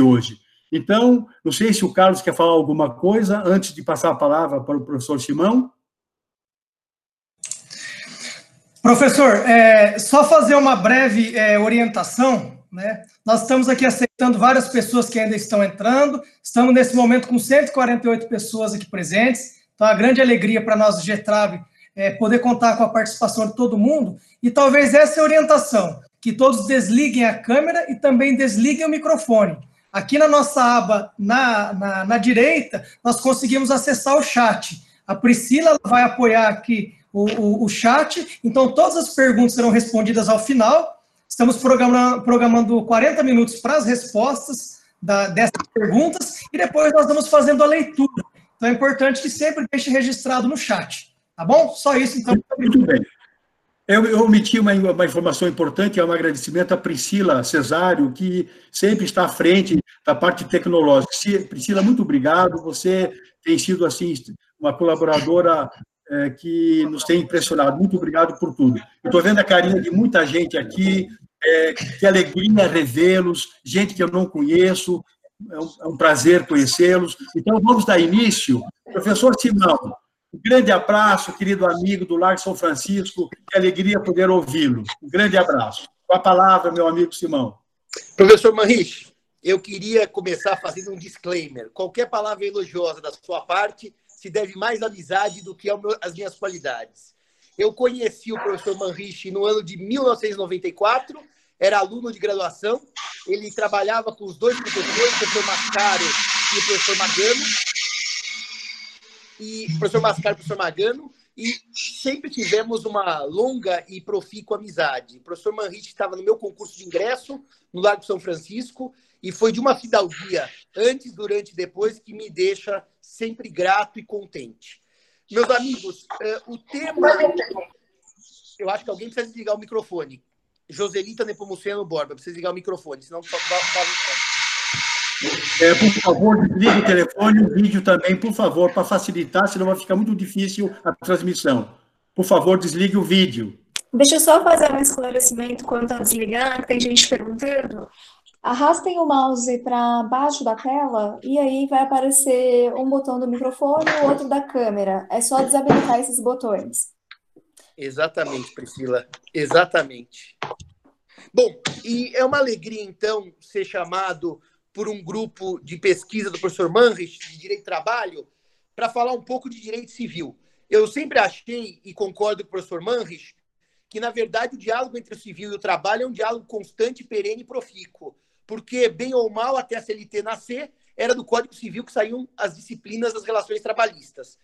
hoje. Então, não sei se o Carlos quer falar alguma coisa antes de passar a palavra para o professor Simão. Professor, é, só fazer uma breve é, orientação. Né? Nós estamos aqui aceitando várias pessoas que ainda estão entrando. Estamos nesse momento com 148 pessoas aqui presentes. Então, é uma grande alegria para nós do GETRAB é, poder contar com a participação de todo mundo. E talvez essa é a orientação, que todos desliguem a câmera e também desliguem o microfone. Aqui na nossa aba, na, na, na direita, nós conseguimos acessar o chat. A Priscila vai apoiar aqui o, o, o, chat, então todas as perguntas serão respondidas ao final. Estamos programando, programando 40 minutos para as respostas da, dessas perguntas e depois nós vamos fazendo a leitura. Então é importante que sempre deixe registrado no chat. Tá bom? Só isso, então. Muito bem. Eu, eu omiti uma, uma, informação importante, é um agradecimento à Priscila Cesário, que sempre está à frente da parte tecnológica. Priscila, muito obrigado. Você tem sido, assim, uma colaboradora é, que nos tem impressionado. Muito obrigado por tudo. Estou vendo a carinha de muita gente aqui, é, que alegria revê-los, gente que eu não conheço, é um, é um prazer conhecê-los. Então, vamos dar início. Professor Simão, um grande abraço, querido amigo do Largo São Francisco. Que alegria poder ouvi-lo. Um grande abraço. Com a palavra, meu amigo Simão. Professor Manrich, eu queria começar fazendo um disclaimer. Qualquer palavra elogiosa da sua parte se deve mais à amizade do que às minhas qualidades. Eu conheci o professor Manrich no ano de 1994, era aluno de graduação, ele trabalhava com os dois professores, o professor Mascaro e o professor Magano, e professor Mascaro professor Magano, e sempre tivemos uma longa e profícua amizade. O professor Manrich estava no meu concurso de ingresso no Largo São Francisco e foi de uma fidalguia, antes, durante e depois, que me deixa sempre grato e contente. Meus amigos, uh, o tema. Eu acho que alguém precisa desligar o microfone. Joselita Nepomuceno Borba, precisa desligar o microfone, senão vai, vai, é, por favor, desligue o telefone e o vídeo também, por favor, para facilitar, senão vai ficar muito difícil a transmissão. Por favor, desligue o vídeo. Deixa eu só fazer um esclarecimento quanto a desligar, tem gente perguntando. Arrastem o mouse para baixo da tela e aí vai aparecer um botão do microfone e o outro da câmera. É só desabilitar esses botões. Exatamente, Priscila. Exatamente. Bom, e é uma alegria, então, ser chamado por um grupo de pesquisa do professor Manrich, de Direito do Trabalho, para falar um pouco de direito civil. Eu sempre achei, e concordo com o professor Manrich, que, na verdade, o diálogo entre o civil e o trabalho é um diálogo constante, perene e profícuo. Porque, bem ou mal, até a CLT nascer, era do Código Civil que saíam as disciplinas das relações trabalhistas.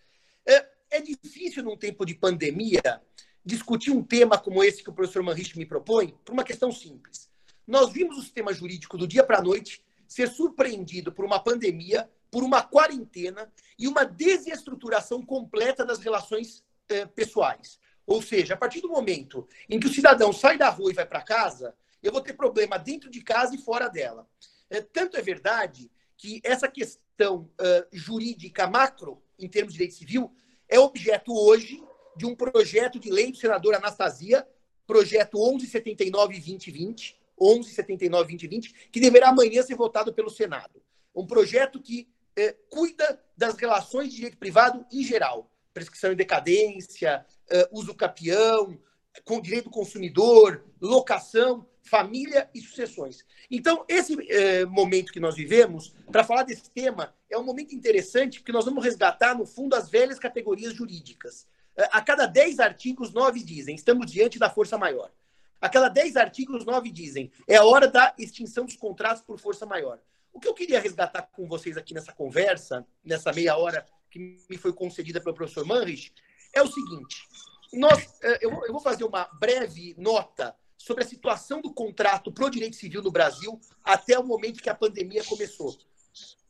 É, é difícil, num tempo de pandemia, discutir um tema como esse que o professor Manrich me propõe, por uma questão simples. Nós vimos o sistema jurídico do dia para a noite ser surpreendido por uma pandemia, por uma quarentena e uma desestruturação completa das relações eh, pessoais. Ou seja, a partir do momento em que o cidadão sai da rua e vai para casa, eu vou ter problema dentro de casa e fora dela. É, tanto é verdade que essa questão uh, jurídica macro, em termos de direito civil, é objeto hoje de um projeto de lei do senador Anastasia, projeto 1179-2020, 1179-2020, que deverá amanhã ser votado pelo Senado. Um projeto que eh, cuida das relações de direito privado em geral. Prescrição em decadência, eh, uso capião, com direito do consumidor, locação, família e sucessões. Então, esse eh, momento que nós vivemos, para falar desse tema, é um momento interessante, porque nós vamos resgatar, no fundo, as velhas categorias jurídicas. A cada 10 artigos, 9 dizem, estamos diante da força maior. A cada 10 artigos, 9 dizem é a hora da extinção dos contratos por força maior. O que eu queria resgatar com vocês aqui nessa conversa, nessa meia hora que me foi concedida pelo professor Manrich, é o seguinte: nós, eh, eu vou fazer uma breve nota sobre a situação do contrato pro direito civil no Brasil até o momento que a pandemia começou.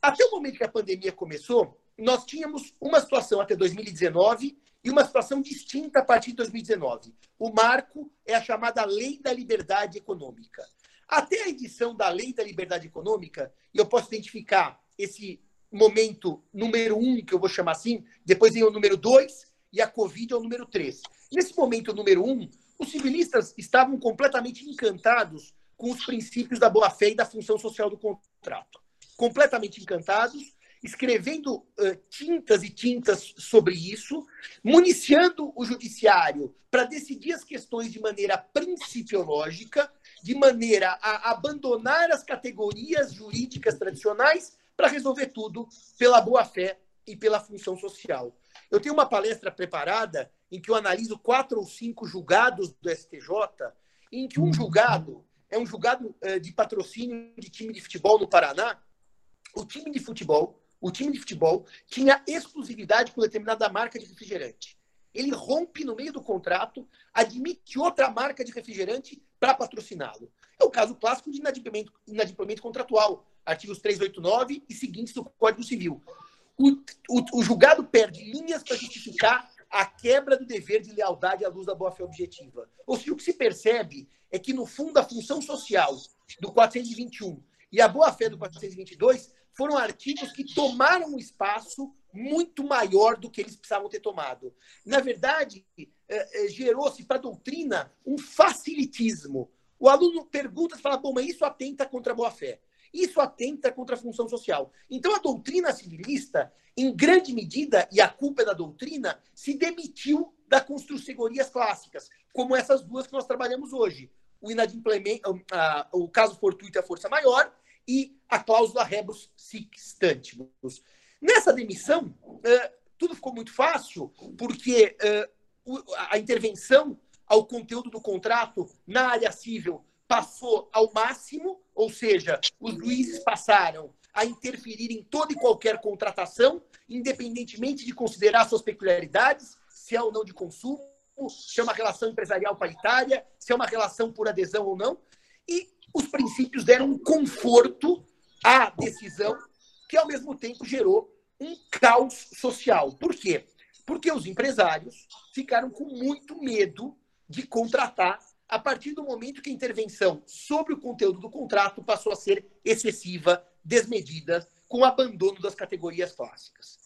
Até o momento que a pandemia começou, nós tínhamos uma situação até 2019 e uma situação distinta a partir de 2019. O marco é a chamada Lei da Liberdade Econômica. Até a edição da Lei da Liberdade Econômica, e eu posso identificar esse momento número um, que eu vou chamar assim, depois vem o número dois, e a Covid é o número três. Nesse momento número um, os civilistas estavam completamente encantados com os princípios da boa-fé e da função social do contrato. completamente encantados, escrevendo uh, tintas e tintas sobre isso, municiando o judiciário para decidir as questões de maneira principiológica, de maneira a abandonar as categorias jurídicas tradicionais para resolver tudo pela boa-fé e pela função social. Eu tenho uma palestra preparada em que eu analiso quatro ou cinco julgados do STJ, em que um julgado é um julgado de patrocínio de time de futebol no Paraná. O time de futebol o time de futebol tinha exclusividade com determinada marca de refrigerante. Ele rompe no meio do contrato, admite outra marca de refrigerante para patrociná-lo. É o caso clássico de inadimplemento, inadimplemento contratual, artigos 389 e seguintes do Código Civil. O, o, o julgado perde linhas para justificar a quebra do dever de lealdade à luz da boa-fé objetiva. Ou seja, o que se percebe é que, no fundo, a função social do 421 e a boa-fé do 422 foram artigos que tomaram um espaço muito maior do que eles precisavam ter tomado. Na verdade, é, é, gerou-se para a doutrina um facilitismo. O aluno pergunta e fala: bom, mas isso atenta contra a boa-fé. Isso atenta contra a função social. Então, a doutrina civilista, em grande medida, e a culpa é da doutrina, se demitiu da construções clássicas, como essas duas que nós trabalhamos hoje. O, inadimplemento, o caso fortuito e a força maior, e a cláusula rebus sic stantibus. Nessa demissão, tudo ficou muito fácil, porque a intervenção ao conteúdo do contrato na área civil passou ao máximo, ou seja, os juízes passaram a interferir em toda e qualquer contratação, independentemente de considerar suas peculiaridades, se é ou não de consumo, se é uma relação empresarial paritária, se é uma relação por adesão ou não. E os princípios deram um conforto à decisão, que ao mesmo tempo gerou um caos social. Por quê? Porque os empresários ficaram com muito medo de contratar a partir do momento que a intervenção sobre o conteúdo do contrato passou a ser excessiva, desmedida, com abandono das categorias clássicas.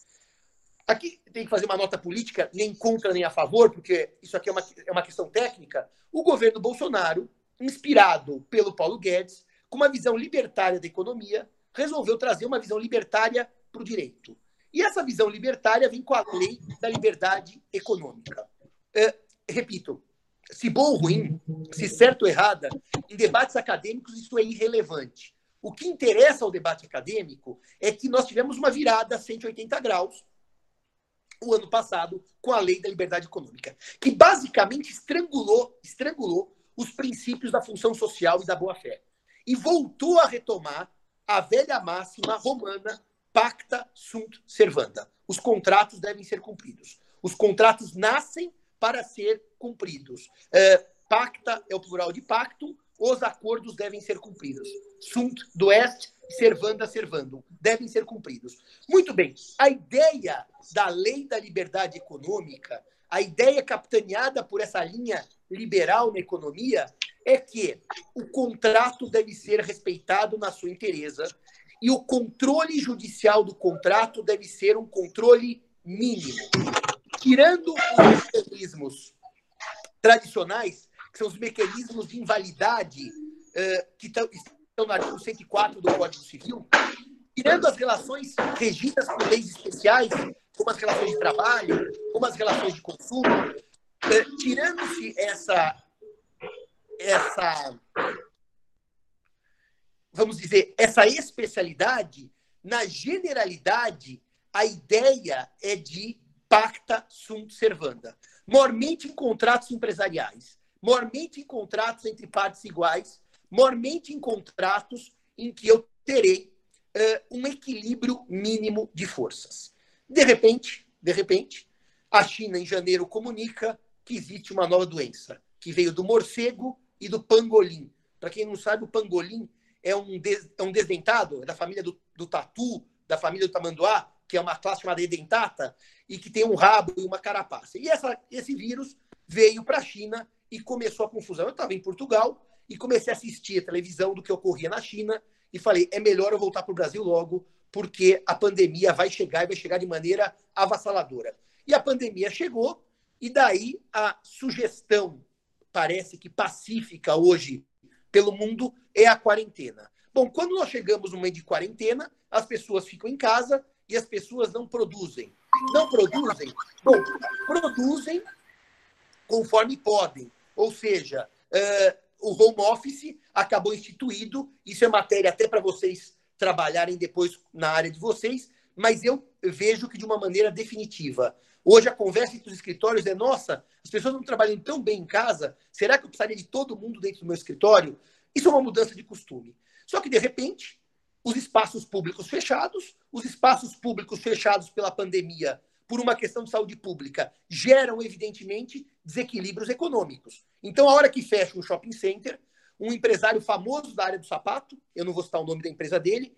Aqui tem que fazer uma nota política, nem contra nem a favor, porque isso aqui é uma, é uma questão técnica. O governo Bolsonaro inspirado pelo Paulo Guedes, com uma visão libertária da economia, resolveu trazer uma visão libertária para o direito. E essa visão libertária vem com a lei da liberdade econômica. É, repito, se bom ou ruim, se certo ou errada, em debates acadêmicos isso é irrelevante. O que interessa ao debate acadêmico é que nós tivemos uma virada 180 graus o ano passado com a lei da liberdade econômica, que basicamente estrangulou, estrangulou os princípios da função social e da boa-fé. E voltou a retomar a velha máxima romana pacta sunt servanda. Os contratos devem ser cumpridos. Os contratos nascem para ser cumpridos. É, pacta é o plural de pacto, os acordos devem ser cumpridos. Sunt do est, servanda servandum, devem ser cumpridos. Muito bem, a ideia da lei da liberdade econômica, a ideia capitaneada por essa linha liberal na economia é que o contrato deve ser respeitado na sua inteireza e o controle judicial do contrato deve ser um controle mínimo. Tirando os mecanismos tradicionais, que são os mecanismos de invalidade uh, que estão no artigo 104 do Código Civil, tirando as relações regidas por leis especiais, como as relações de trabalho, como as relações de consumo, tirando-se essa, essa, vamos dizer, essa especialidade, na generalidade, a ideia é de pacta sunt servanda. Mormente em contratos empresariais, mormente em contratos entre partes iguais, mormente em contratos em que eu terei uh, um equilíbrio mínimo de forças. De repente, de repente, a China em janeiro comunica que existe uma nova doença, que veio do morcego e do pangolim. Para quem não sabe, o pangolim é um, des, é um desdentado, é da família do, do tatu, da família do tamanduá, que é uma classe chamada edentata, e que tem um rabo e uma carapaça. E essa, esse vírus veio para a China e começou a confusão. Eu estava em Portugal e comecei a assistir a televisão do que ocorria na China e falei, é melhor eu voltar para o Brasil logo, porque a pandemia vai chegar e vai chegar de maneira avassaladora. E a pandemia chegou, e daí a sugestão, parece que pacífica hoje pelo mundo, é a quarentena. Bom, quando nós chegamos no meio de quarentena, as pessoas ficam em casa e as pessoas não produzem. Não produzem? Bom, produzem conforme podem. Ou seja, uh, o home office acabou instituído, isso é matéria até para vocês trabalharem depois na área de vocês, mas eu vejo que de uma maneira definitiva. Hoje a conversa entre os escritórios é: nossa, as pessoas não trabalham tão bem em casa, será que eu precisaria de todo mundo dentro do meu escritório? Isso é uma mudança de costume. Só que, de repente, os espaços públicos fechados, os espaços públicos fechados pela pandemia por uma questão de saúde pública, geram, evidentemente, desequilíbrios econômicos. Então, a hora que fecha um shopping center, um empresário famoso da área do sapato, eu não vou citar o nome da empresa dele,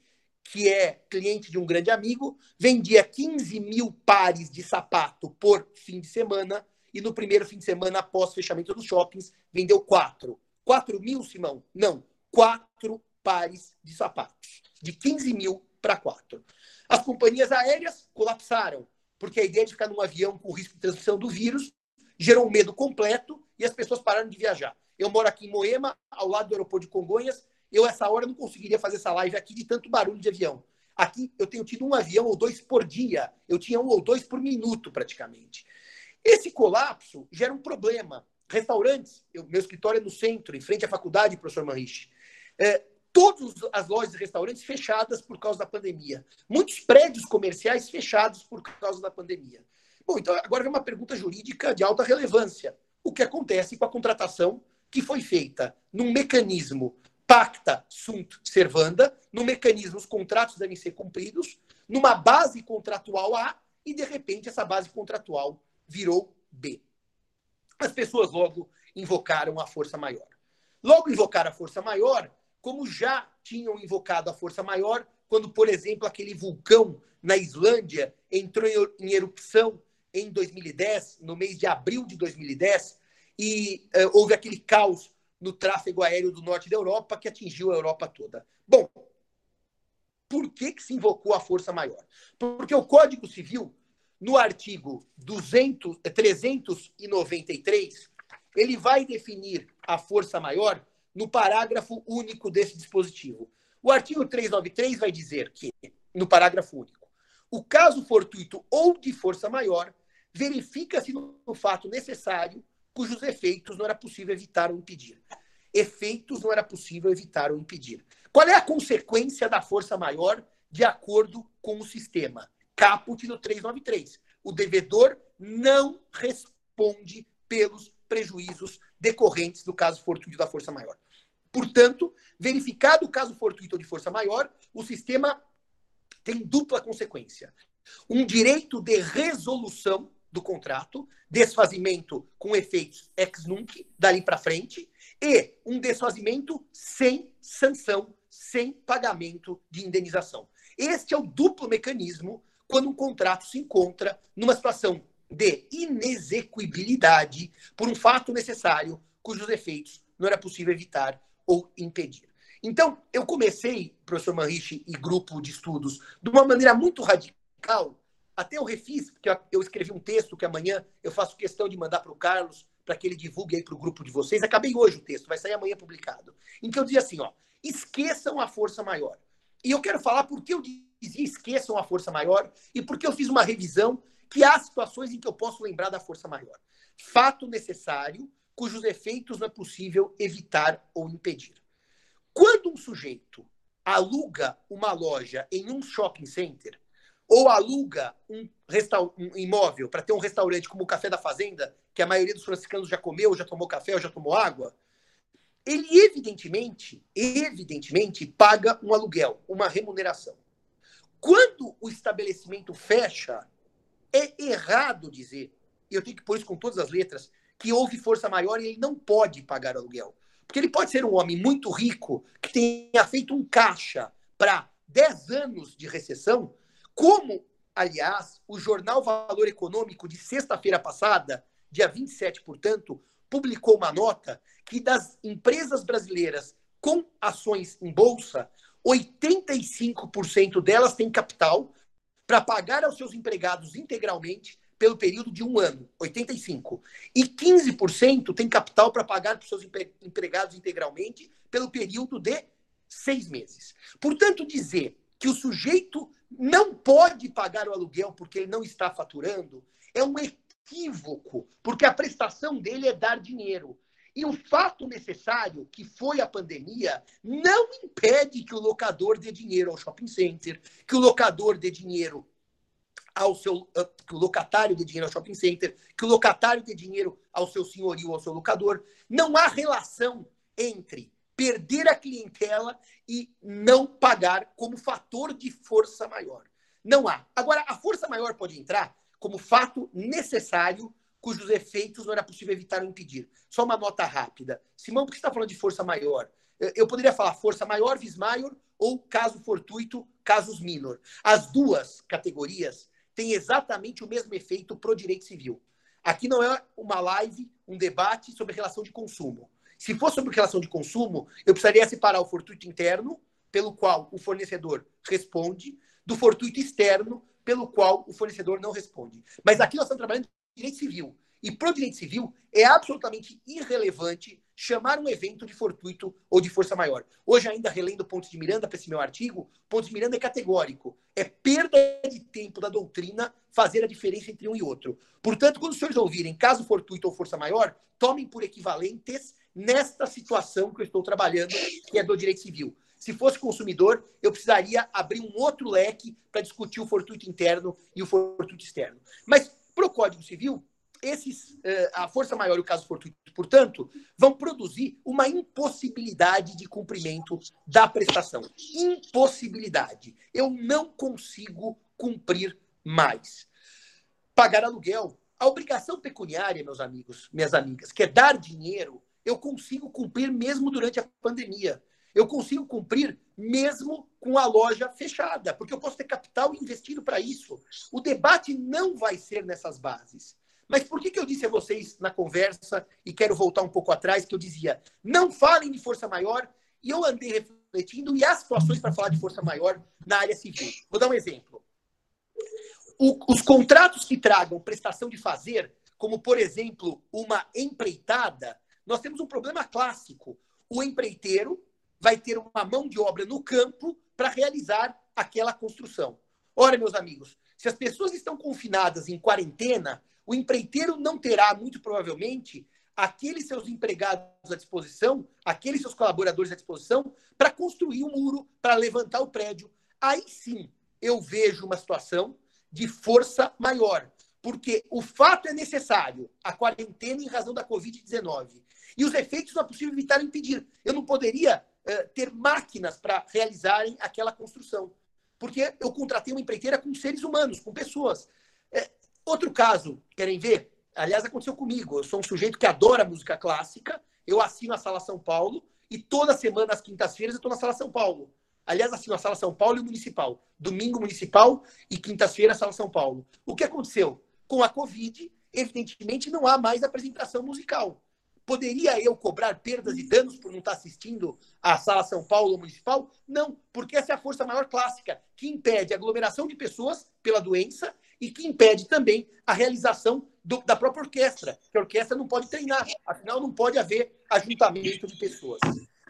que é cliente de um grande amigo, vendia 15 mil pares de sapato por fim de semana, e no primeiro fim de semana, após fechamento dos shoppings, vendeu quatro. 4 mil, Simão? Não, quatro pares de sapatos. De 15 mil para quatro. As companhias aéreas colapsaram porque a ideia de ficar num avião com risco de transmissão do vírus gerou um medo completo e as pessoas pararam de viajar. Eu moro aqui em Moema, ao lado do aeroporto de Congonhas. Eu, essa hora, não conseguiria fazer essa live aqui de tanto barulho de avião. Aqui, eu tenho tido um avião ou dois por dia. Eu tinha um ou dois por minuto, praticamente. Esse colapso gera um problema. Restaurantes, eu, meu escritório é no centro, em frente à faculdade, professor Manrich. É, todas as lojas e restaurantes fechadas por causa da pandemia. Muitos prédios comerciais fechados por causa da pandemia. Bom, então agora vem uma pergunta jurídica de alta relevância. O que acontece com a contratação que foi feita num mecanismo pacta sunt servanda, no mecanismo os contratos devem ser cumpridos, numa base contratual A, e de repente essa base contratual virou B. As pessoas logo invocaram a força maior. Logo invocaram a força maior, como já tinham invocado a força maior quando, por exemplo, aquele vulcão na Islândia entrou em erupção em 2010, no mês de abril de 2010, e uh, houve aquele caos no tráfego aéreo do norte da Europa que atingiu a Europa toda. Bom, por que, que se invocou a força maior? Porque o Código Civil, no artigo 200, 393, ele vai definir a força maior no parágrafo único desse dispositivo. O artigo 393 vai dizer que, no parágrafo único, o caso fortuito ou de força maior verifica-se no fato necessário cujos efeitos não era possível evitar ou impedir. Efeitos não era possível evitar ou impedir. Qual é a consequência da força maior de acordo com o sistema? Caput do 393. O devedor não responde pelos prejuízos decorrentes do caso fortuito da força maior. Portanto, verificado o caso fortuito de força maior, o sistema tem dupla consequência. Um direito de resolução do contrato, desfazimento com efeitos ex nunc, dali para frente, e um desfazimento sem sanção, sem pagamento de indenização. Este é o duplo mecanismo quando um contrato se encontra numa situação de inexequibilidade por um fato necessário cujos efeitos não era possível evitar ou impedir. Então, eu comecei, professor Manriche e grupo de estudos, de uma maneira muito radical, até eu refiz, porque eu escrevi um texto que amanhã eu faço questão de mandar para o Carlos, para que ele divulgue aí para o grupo de vocês. Acabei hoje o texto, vai sair amanhã publicado. Em que eu dizia assim, ó, esqueçam a força maior. E eu quero falar por que eu dizia esqueçam a força maior e por que eu fiz uma revisão que há situações em que eu posso lembrar da força maior. Fato necessário cujos efeitos não é possível evitar ou impedir. Quando um sujeito aluga uma loja em um shopping center, ou aluga um, um imóvel para ter um restaurante como o Café da Fazenda, que a maioria dos franciscanos já comeu, já tomou café ou já tomou água, ele evidentemente, evidentemente paga um aluguel, uma remuneração. Quando o estabelecimento fecha, é errado dizer, e eu tenho que pôr isso com todas as letras, que houve força maior e ele não pode pagar aluguel. Porque ele pode ser um homem muito rico que tenha feito um caixa para 10 anos de recessão, como, aliás, o jornal Valor Econômico de sexta-feira passada, dia 27, portanto, publicou uma nota que das empresas brasileiras com ações em bolsa, 85% delas têm capital para pagar aos seus empregados integralmente pelo período de um ano, 85%. E 15% tem capital para pagar para os seus empregados integralmente pelo período de seis meses. Portanto, dizer que o sujeito não pode pagar o aluguel porque ele não está faturando é um equívoco, porque a prestação dele é dar dinheiro. E o fato necessário, que foi a pandemia, não impede que o locador dê dinheiro ao shopping center, que o locador dê dinheiro ao seu ah, que o locatário dê dinheiro ao shopping center, que o locatário dê dinheiro ao seu senhorio, ao seu locador. Não há relação entre perder a clientela e não pagar como fator de força maior. Não há. Agora, a força maior pode entrar como fato necessário cujos efeitos não era possível evitar ou impedir. Só uma nota rápida. Simão, por que você está falando de força maior? Eu poderia falar força maior, vis maior, ou caso fortuito, casus minor. As duas categorias têm exatamente o mesmo efeito pro direito civil. Aqui não é uma live, um debate sobre relação de consumo. Se fosse sobre relação de consumo, eu precisaria separar o fortuito interno, pelo qual o fornecedor responde, do fortuito externo, pelo qual o fornecedor não responde. Mas aqui nós estamos trabalhando direito civil. E para o direito civil, é absolutamente irrelevante chamar um evento de fortuito ou de força maior. Hoje, ainda relendo Pontos de Miranda para esse meu artigo, Pontos de Miranda é categórico. É perda de tempo da doutrina fazer a diferença entre um e outro. Portanto, quando os senhores ouvirem caso fortuito ou força maior, tomem por equivalentes nesta situação que eu estou trabalhando, que é do direito civil. Se fosse consumidor, eu precisaria abrir um outro leque para discutir o fortuito interno e o fortuito externo. Mas para o Código Civil, esses, eh, a força maior e o caso fortuito, portanto, vão produzir uma impossibilidade de cumprimento da prestação. Impossibilidade. Eu não consigo cumprir mais. Pagar aluguel. A obrigação pecuniária, meus amigos, minhas amigas, que é dar dinheiro, eu consigo cumprir mesmo durante a pandemia. Eu consigo cumprir mesmo com a loja fechada, porque eu posso ter capital investido para isso. O debate não vai ser nessas bases. Mas por que, que eu disse a vocês na conversa, e quero voltar um pouco atrás, que eu dizia, não falem de força maior, e eu andei refletindo, e há situações para falar de força maior na área civil. Vou dar um exemplo. O, os contratos que tragam prestação de fazer, como, por exemplo, uma empreitada, nós temos um problema clássico. O empreiteiro vai ter uma mão de obra no campo para realizar aquela construção. Ora, meus amigos, se as pessoas estão confinadas em quarentena, o empreiteiro não terá, muito provavelmente, aqueles seus empregados à disposição, aqueles seus colaboradores à disposição, para construir o um muro, para levantar o prédio. Aí sim eu vejo uma situação de força maior, porque o fato é necessário, a quarentena em razão da Covid-19. E os efeitos não é possível evitar impedir. Eu não poderia eh, ter máquinas para realizarem aquela construção. Porque eu contratei uma empreiteira com seres humanos, com pessoas. É, outro caso, querem ver? Aliás, aconteceu comigo. Eu sou um sujeito que adora música clássica. Eu assino a Sala São Paulo e toda semana, às quintas-feiras, eu estou na Sala São Paulo. Aliás, assino a Sala São Paulo e o Municipal. Domingo Municipal e quintas-feira, Sala São Paulo. O que aconteceu? Com a Covid, evidentemente, não há mais apresentação musical. Poderia eu cobrar perdas e danos por não estar assistindo à Sala São Paulo Municipal? Não, porque essa é a força maior clássica, que impede a aglomeração de pessoas pela doença e que impede também a realização do, da própria orquestra, que a orquestra não pode treinar, afinal não pode haver ajuntamento de pessoas.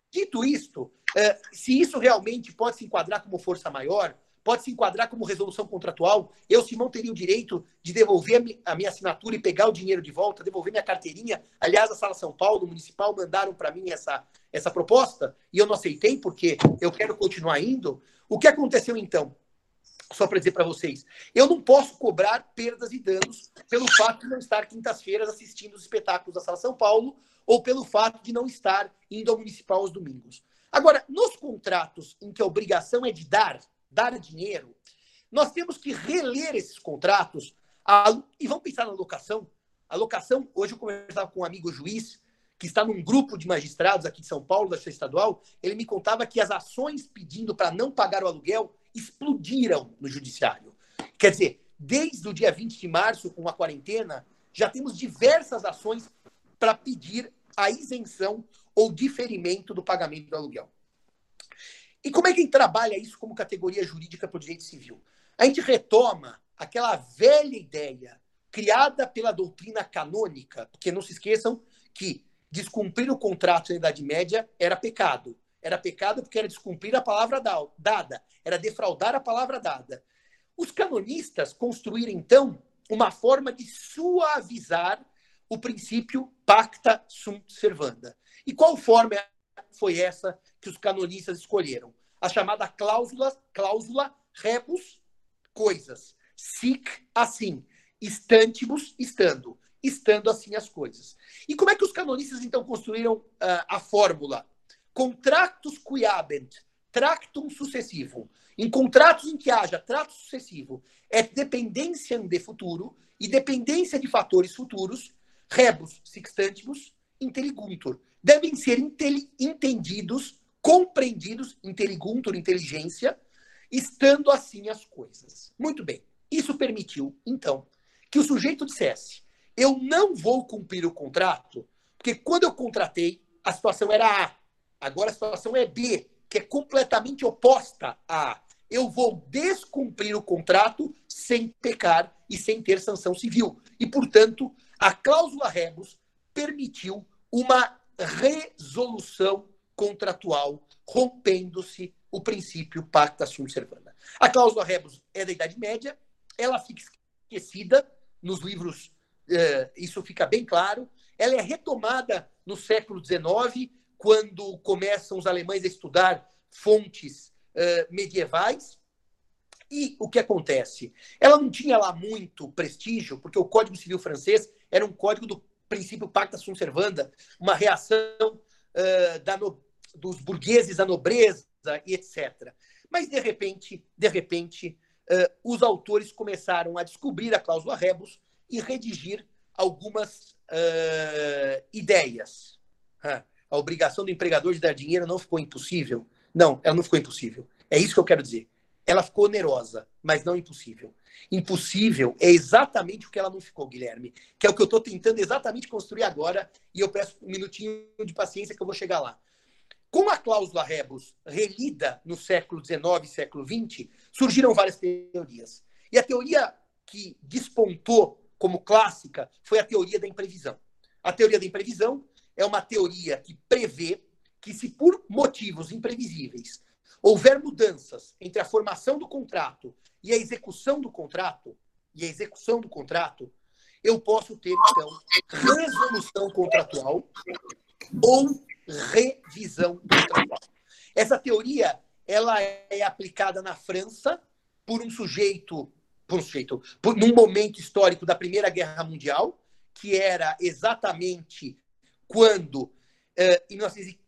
Dito isto, eh, se isso realmente pode se enquadrar como força maior, pode se enquadrar como resolução contratual. Eu, Simão, teria o direito de devolver a minha assinatura e pegar o dinheiro de volta, devolver minha carteirinha. Aliás, a Sala São Paulo, Municipal, mandaram para mim essa, essa proposta e eu não aceitei porque eu quero continuar indo. O que aconteceu então? Só para dizer para vocês, eu não posso cobrar perdas e danos pelo fato de não estar quintas-feiras assistindo os espetáculos da Sala São Paulo ou pelo fato de não estar indo ao municipal aos domingos. Agora, nos contratos em que a obrigação é de dar, dar dinheiro, nós temos que reler esses contratos a, e vamos pensar na locação. A locação, hoje eu conversava com um amigo juiz, que está num grupo de magistrados aqui de São Paulo, da Justiça Estadual, ele me contava que as ações pedindo para não pagar o aluguel explodiram no judiciário. Quer dizer, desde o dia 20 de março, com a quarentena, já temos diversas ações para pedir a isenção ou diferimento do pagamento do aluguel. E como é que a gente trabalha isso como categoria jurídica para o direito civil? A gente retoma aquela velha ideia criada pela doutrina canônica, porque não se esqueçam que descumprir o contrato na Idade Média era pecado. Era pecado porque era descumprir a palavra dada, era defraudar a palavra dada. Os canonistas construíram, então, uma forma de suavizar o princípio pacta sunt servanda. E qual forma foi essa que os canonistas escolheram? A chamada cláusula, cláusula rebus coisas. Sic assim, estantibus estando, estando assim as coisas. E como é que os canonistas então construíram uh, a fórmula? Contractus quiabent, tractum sucessivo. Em contratos em que haja trato sucessivo, é dependência de futuro e dependência de fatores futuros, rebus sextantibus intelliguntur. Devem ser entendidos, compreendidos, intelliguntur, inteligência, estando assim as coisas. Muito bem. Isso permitiu, então, que o sujeito dissesse: eu não vou cumprir o contrato, porque quando eu contratei, a situação era A. Agora a situação é B, que é completamente oposta a A eu vou descumprir o contrato sem pecar e sem ter sanção civil. E, portanto, a cláusula rebus permitiu uma resolução contratual, rompendo-se o princípio pacta sunt servanda. A cláusula rebus é da Idade Média, ela fica esquecida nos livros, eh, isso fica bem claro. Ela é retomada no século XIX, quando começam os alemães a estudar fontes medievais. E o que acontece? Ela não tinha lá muito prestígio, porque o Código Civil francês era um código do princípio pacta sunt servanda, uma reação uh, da no, dos burgueses à nobreza e etc. Mas, de repente, de repente, uh, os autores começaram a descobrir a cláusula rebus e redigir algumas uh, ideias. A obrigação do empregador de dar dinheiro não ficou impossível. Não, ela não ficou impossível. É isso que eu quero dizer. Ela ficou onerosa, mas não impossível. Impossível é exatamente o que ela não ficou, Guilherme, que é o que eu estou tentando exatamente construir agora, e eu peço um minutinho de paciência que eu vou chegar lá. Com a cláusula rebus relida no século XIX e século XX, surgiram várias teorias. E a teoria que despontou como clássica foi a teoria da imprevisão. A teoria da imprevisão é uma teoria que prevê que se por motivos imprevisíveis houver mudanças entre a formação do contrato e a execução do contrato, e a execução do contrato, eu posso ter, então, resolução contratual ou revisão contratual. Essa teoria ela é aplicada na França por um sujeito, por um sujeito, por, num momento histórico da Primeira Guerra Mundial, que era exatamente quando, eh, em 1915,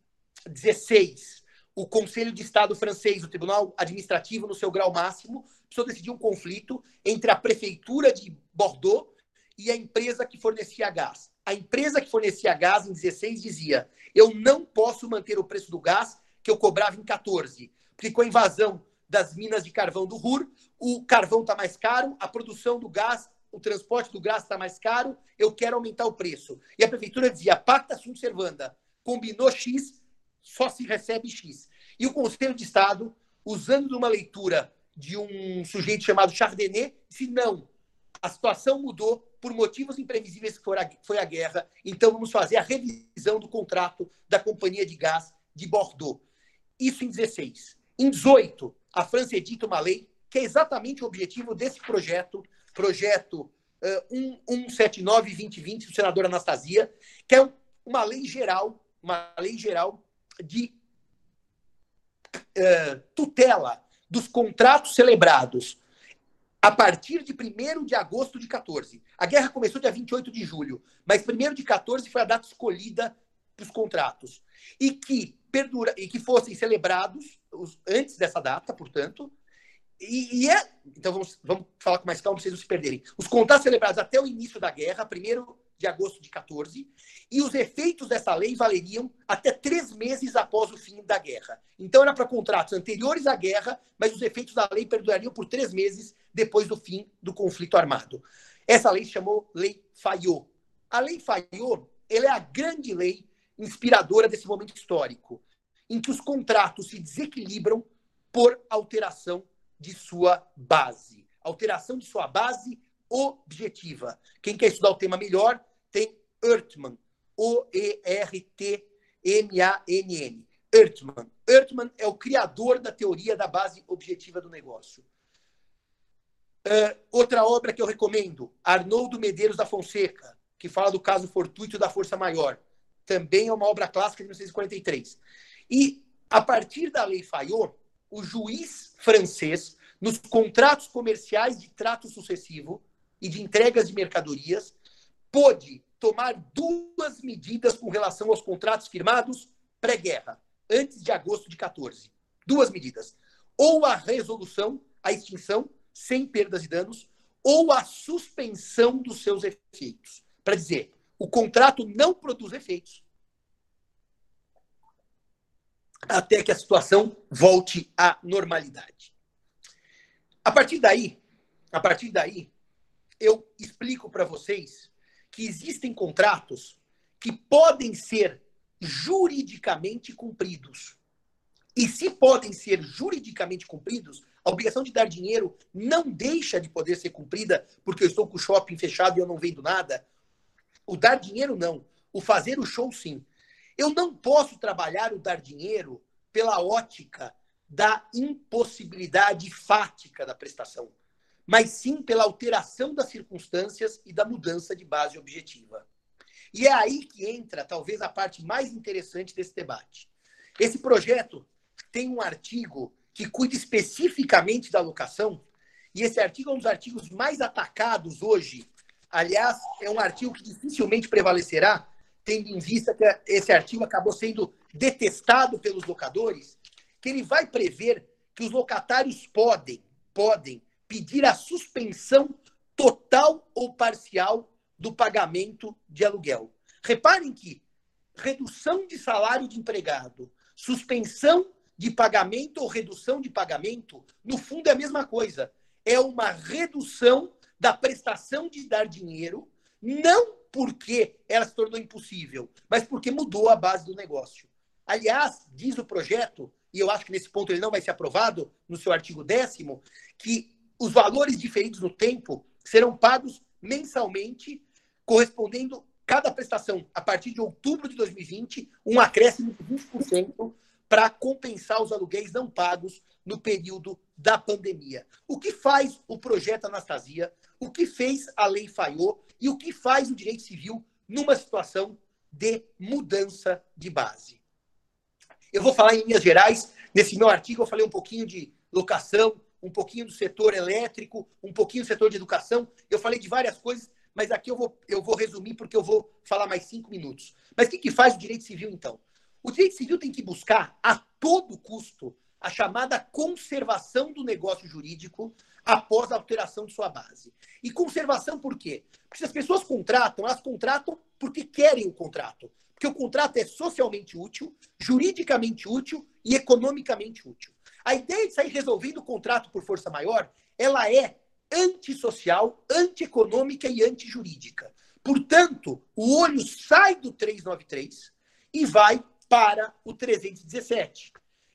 16, o Conselho de Estado francês, o Tribunal Administrativo, no seu grau máximo, precisou decidir um conflito entre a prefeitura de Bordeaux e a empresa que fornecia gás. A empresa que fornecia gás em 16 dizia: eu não posso manter o preço do gás que eu cobrava em 14, porque com a invasão das minas de carvão do Ruhr, o carvão está mais caro, a produção do gás, o transporte do gás está mais caro, eu quero aumentar o preço. E a prefeitura dizia: pacta sunt servanda, combinou X, só se recebe X. E o Conselho de Estado, usando uma leitura de um sujeito chamado Chardonnay, disse: não, a situação mudou por motivos imprevisíveis que foi a guerra, então vamos fazer a revisão do contrato da Companhia de Gás de Bordeaux. Isso em 16. Em 18, a França edita uma lei que é exatamente o objetivo desse projeto, projeto uh, 179-2020 do senador Anastasia, que é uma lei geral, uma lei geral de uh, tutela dos contratos celebrados a partir de 1 de agosto de 14. A guerra começou dia 28 de julho, mas 1 de 14 foi a data escolhida para os contratos. E que, perdura, e que fossem celebrados os, antes dessa data, portanto. E, e, é. Então vamos, vamos falar com mais calma para vocês não se perderem. Os contratos celebrados até o início da guerra, 1 de agosto de 14, e os efeitos dessa lei valeriam até três meses após o fim da guerra. Então, era para contratos anteriores à guerra, mas os efeitos da lei perdurariam por três meses depois do fim do conflito armado. Essa lei se chamou Lei Fayot. A Lei Fayot ela é a grande lei inspiradora desse momento histórico, em que os contratos se desequilibram por alteração de sua base. Alteração de sua base objetiva. Quem quer estudar o tema melhor, tem Ertmann, O-E-R-T-M-A-N-N. Ertmann. Ertmann é o criador da teoria da base objetiva do negócio. Uh, outra obra que eu recomendo, Arnoldo Medeiros da Fonseca, que fala do caso fortuito da força maior. Também é uma obra clássica de 1943. E, a partir da Lei Fayot, o juiz francês, nos contratos comerciais de trato sucessivo e de entregas de mercadorias, pôde tomar duas medidas com relação aos contratos firmados pré-guerra, antes de agosto de 14. Duas medidas. Ou a resolução, a extinção, sem perdas e danos, ou a suspensão dos seus efeitos. Para dizer, o contrato não produz efeitos até que a situação volte à normalidade. A partir daí, a partir daí, eu explico para vocês que existem contratos que podem ser juridicamente cumpridos. E se podem ser juridicamente cumpridos, a obrigação de dar dinheiro não deixa de poder ser cumprida porque eu estou com o shopping fechado e eu não vendo nada. O dar dinheiro, não. O fazer o show, sim. Eu não posso trabalhar o dar dinheiro pela ótica da impossibilidade fática da prestação, mas sim pela alteração das circunstâncias e da mudança de base objetiva. E é aí que entra, talvez, a parte mais interessante desse debate. Esse projeto tem um artigo que cuida especificamente da locação, e esse artigo é um dos artigos mais atacados hoje. Aliás, é um artigo que dificilmente prevalecerá, tendo em vista que esse artigo acabou sendo detestado pelos locadores, que ele vai prever que os locatários podem, podem pedir a suspensão total ou parcial do pagamento de aluguel. Reparem que redução de salário de empregado, suspensão de pagamento ou redução de pagamento, no fundo é a mesma coisa. É uma redução da prestação de dar dinheiro, não porque ela se tornou impossível, mas porque mudou a base do negócio. Aliás, diz o projeto, e eu acho que nesse ponto ele não vai ser aprovado, no seu artigo décimo, que os valores diferidos no tempo serão pagos mensalmente correspondendo cada prestação, a partir de outubro de 2020, um acréscimo de 20% para compensar os aluguéis não pagos no período da pandemia. O que faz o projeto Anastasia, o que fez a lei Faiô e o que faz o direito civil numa situação de mudança de base. Eu vou falar em linhas gerais. Nesse meu artigo, eu falei um pouquinho de locação, um pouquinho do setor elétrico, um pouquinho do setor de educação. Eu falei de várias coisas mas aqui eu vou, eu vou resumir porque eu vou falar mais cinco minutos. Mas o que, que faz o direito civil, então? O direito civil tem que buscar, a todo custo, a chamada conservação do negócio jurídico após a alteração de sua base. E conservação por quê? Porque se as pessoas contratam, elas contratam porque querem o contrato. Porque o contrato é socialmente útil, juridicamente útil e economicamente útil. A ideia de sair resolvendo o contrato por força maior, ela é antissocial, antieconômica e antijurídica. Portanto, o olho sai do 393 e vai para o 317,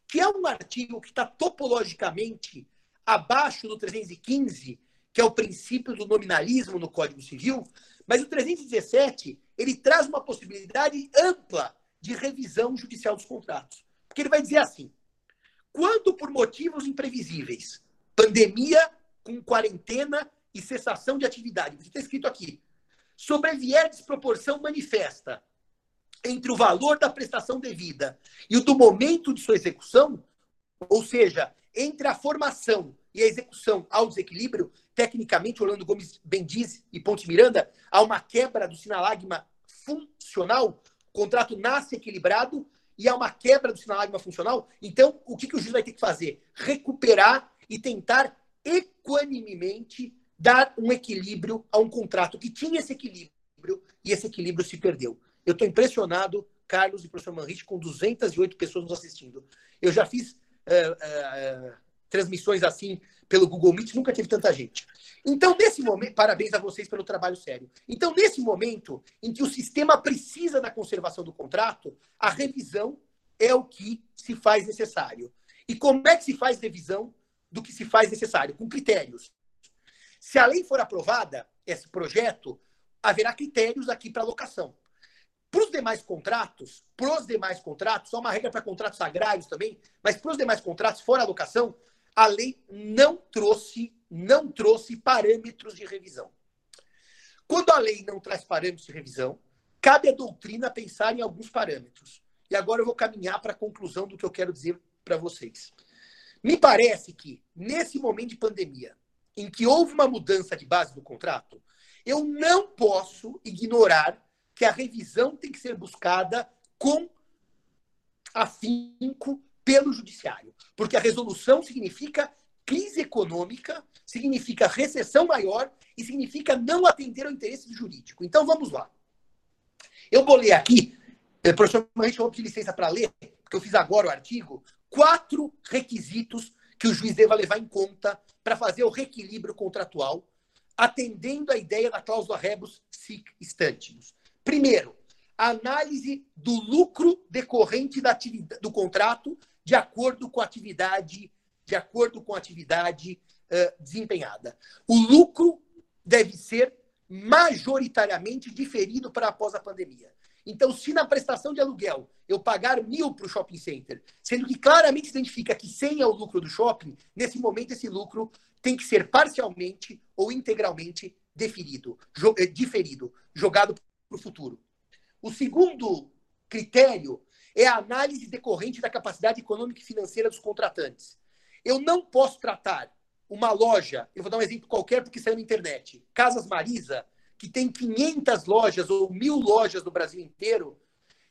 que é um artigo que está topologicamente abaixo do 315, que é o princípio do nominalismo no Código Civil, mas o 317 ele traz uma possibilidade ampla de revisão judicial dos contratos. Porque ele vai dizer assim: quando por motivos imprevisíveis, pandemia com quarentena e cessação de atividade. Está escrito aqui. Sobrevier desproporção manifesta entre o valor da prestação devida e o do momento de sua execução, ou seja, entre a formação e a execução ao desequilíbrio, tecnicamente, Orlando Gomes Bendiz e Ponte Miranda, há uma quebra do sinalagma funcional, o contrato nasce equilibrado e há uma quebra do sinalagma funcional. Então, o que, que o juiz vai ter que fazer? Recuperar e tentar equanimemente dar um equilíbrio a um contrato que tinha esse equilíbrio e esse equilíbrio se perdeu. Eu estou impressionado, Carlos e professor Manrich, com 208 pessoas nos assistindo. Eu já fiz uh, uh, transmissões assim pelo Google Meet, nunca teve tanta gente. Então, nesse momento, parabéns a vocês pelo trabalho sério. Então, nesse momento em que o sistema precisa da conservação do contrato, a revisão é o que se faz necessário. E como é que se faz revisão? do que se faz necessário, com critérios. Se a lei for aprovada, esse projeto, haverá critérios aqui para alocação. Para os demais contratos, para os demais contratos, só uma regra para contratos agrários também, mas para os demais contratos, fora a locação, a lei não trouxe, não trouxe parâmetros de revisão. Quando a lei não traz parâmetros de revisão, cabe à doutrina pensar em alguns parâmetros. E agora eu vou caminhar para a conclusão do que eu quero dizer para vocês. Me parece que, nesse momento de pandemia, em que houve uma mudança de base do contrato, eu não posso ignorar que a revisão tem que ser buscada com afinco pelo judiciário, porque a resolução significa crise econômica, significa recessão maior e significa não atender ao interesse jurídico. Então vamos lá. Eu bolei aqui, eh, professor, a gente de licença para ler, porque eu fiz agora o artigo, quatro requisitos que o juiz deva levar em conta para fazer o reequilíbrio contratual, atendendo à ideia da cláusula rebus sic stantibus. Primeiro, análise do lucro decorrente da atividade, do contrato de acordo com a atividade, de acordo com a atividade uh, desempenhada. O lucro deve ser majoritariamente diferido para após a pandemia. Então, se na prestação de aluguel eu pagar mil para o shopping center, sendo que claramente se identifica que 100 é o lucro do shopping, nesse momento esse lucro tem que ser parcialmente ou integralmente deferido, eh, diferido, jogado para o futuro. O segundo critério é a análise decorrente da capacidade econômica e financeira dos contratantes. Eu não posso tratar uma loja, eu vou dar um exemplo qualquer porque saiu na internet, Casas Marisa, que tem 500 lojas ou mil lojas no Brasil inteiro,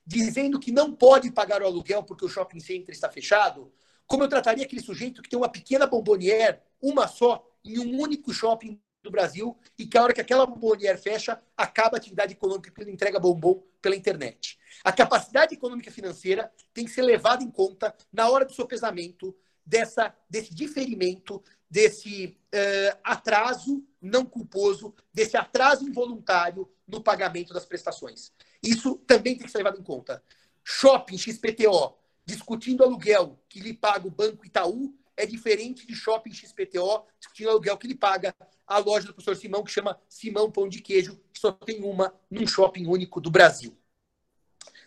dizendo que não pode pagar o aluguel porque o shopping center está fechado, como eu trataria aquele sujeito que tem uma pequena bombonière, uma só, em um único shopping do Brasil, e que a hora que aquela bombonière fecha, acaba a atividade econômica que ele entrega bombom pela internet. A capacidade econômica financeira tem que ser levada em conta na hora do seu pesamento dessa, desse diferimento, desse uh, atraso não culposo, desse atraso involuntário no pagamento das prestações. Isso também tem que ser levado em conta. Shopping XPTO, discutindo aluguel que lhe paga o Banco Itaú, é diferente de shopping XPTO, discutindo aluguel que lhe paga a loja do professor Simão, que chama Simão Pão de Queijo, que só tem uma num shopping único do Brasil.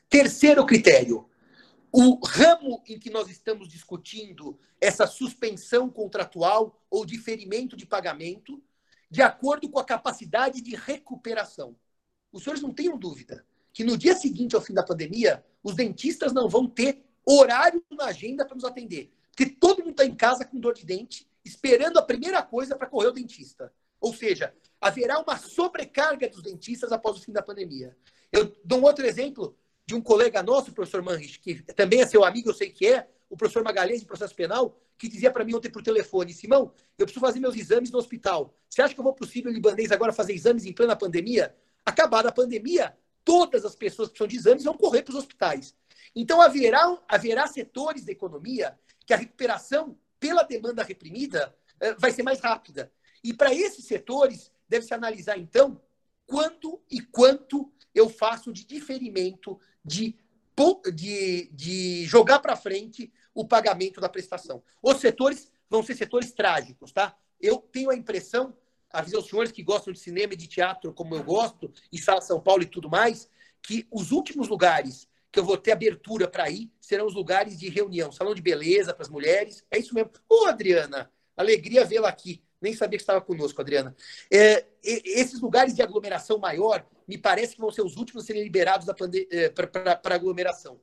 Terceiro critério, o ramo em que nós estamos discutindo essa suspensão contratual ou diferimento de pagamento de acordo com a capacidade de recuperação. Os senhores não tenham dúvida que no dia seguinte ao fim da pandemia, os dentistas não vão ter horário na agenda para nos atender. Porque todo mundo está em casa com dor de dente, esperando a primeira coisa para correr ao dentista. Ou seja, haverá uma sobrecarga dos dentistas após o fim da pandemia. Eu dou um outro exemplo de um colega nosso, o professor Manrich, que também é seu amigo, eu sei que é, o professor Magalhães, de processo penal, que dizia para mim ontem por telefone, Simão, eu preciso fazer meus exames no hospital. Você acha que eu vou para o Libanês agora fazer exames em plena pandemia? Acabada a pandemia, todas as pessoas que precisam de exames vão correr para os hospitais. Então, haverá, haverá setores da economia que a recuperação pela demanda reprimida eh, vai ser mais rápida. E para esses setores, deve-se analisar, então, quanto e quanto eu faço de diferimento, de, de, de jogar para frente o pagamento da prestação. Os setores vão ser setores trágicos, tá? Eu tenho a impressão, aviso aos senhores que gostam de cinema e de teatro como eu gosto, e Sala São Paulo e tudo mais, que os últimos lugares que eu vou ter abertura para ir serão os lugares de reunião, salão de beleza para as mulheres. É isso mesmo. Ô, Adriana, alegria vê-la aqui. Nem sabia que estava conosco, Adriana. É, esses lugares de aglomeração maior, me parece que vão ser os últimos a serem liberados é, para aglomeração.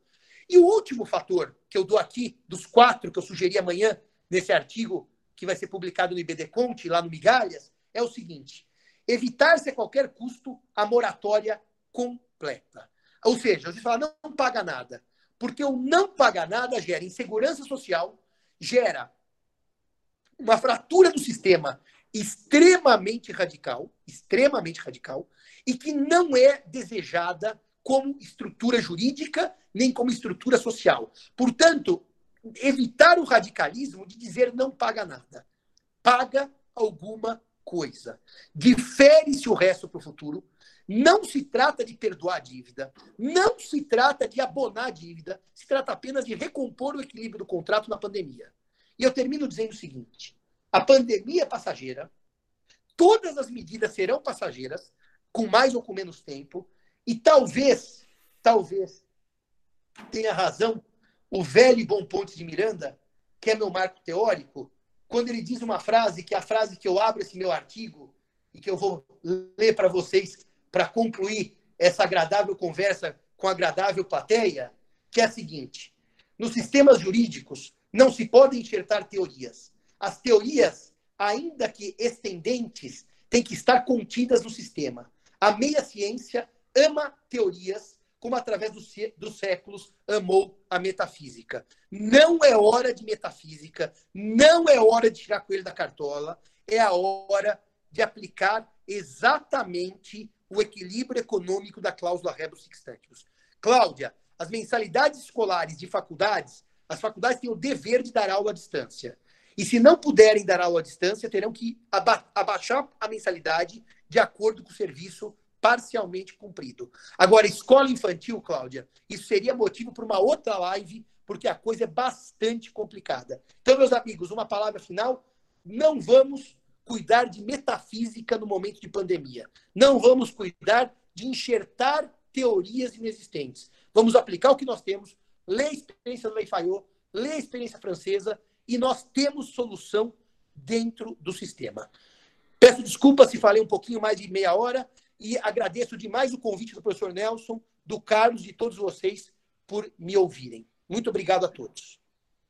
E o último fator que eu dou aqui, dos quatro que eu sugeri amanhã, nesse artigo que vai ser publicado no IBD Conte, lá no Migalhas, é o seguinte: evitar-se a qualquer custo a moratória completa. Ou seja, você fala, não, não paga nada. Porque o não pagar nada gera insegurança social, gera uma fratura do sistema extremamente radical, extremamente radical, e que não é desejada como estrutura jurídica nem como estrutura social. Portanto, evitar o radicalismo de dizer não paga nada. Paga alguma coisa. Difere-se o resto para o futuro. Não se trata de perdoar a dívida, não se trata de abonar a dívida, se trata apenas de recompor o equilíbrio do contrato na pandemia. E eu termino dizendo o seguinte: a pandemia é passageira, todas as medidas serão passageiras, com mais ou com menos tempo, e talvez talvez tenha razão o velho e bom Ponte de Miranda, que é meu marco teórico, quando ele diz uma frase, que é a frase que eu abro esse meu artigo e que eu vou ler para vocês para concluir essa agradável conversa com agradável plateia, que é a seguinte: nos sistemas jurídicos não se podem enxertar teorias. As teorias, ainda que estendentes, têm que estar contidas no sistema. A meia ciência ama teorias como através dos séculos amou a metafísica. Não é hora de metafísica, não é hora de tirar coelho da cartola, é a hora de aplicar exatamente o equilíbrio econômico da cláusula rebus sic Cláudia, as mensalidades escolares de faculdades, as faculdades têm o dever de dar aula à distância. E se não puderem dar aula à distância, terão que aba abaixar a mensalidade de acordo com o serviço parcialmente cumprido. Agora, escola infantil, Cláudia, isso seria motivo para uma outra live, porque a coisa é bastante complicada. Então, meus amigos, uma palavra final: não vamos cuidar de metafísica no momento de pandemia. Não vamos cuidar de enxertar teorias inexistentes. Vamos aplicar o que nós temos, ler a experiência do Lei ler a experiência francesa, e nós temos solução dentro do sistema. Peço desculpas se falei um pouquinho mais de meia hora e agradeço demais o convite do professor Nelson, do Carlos e de todos vocês por me ouvirem. Muito obrigado a todos.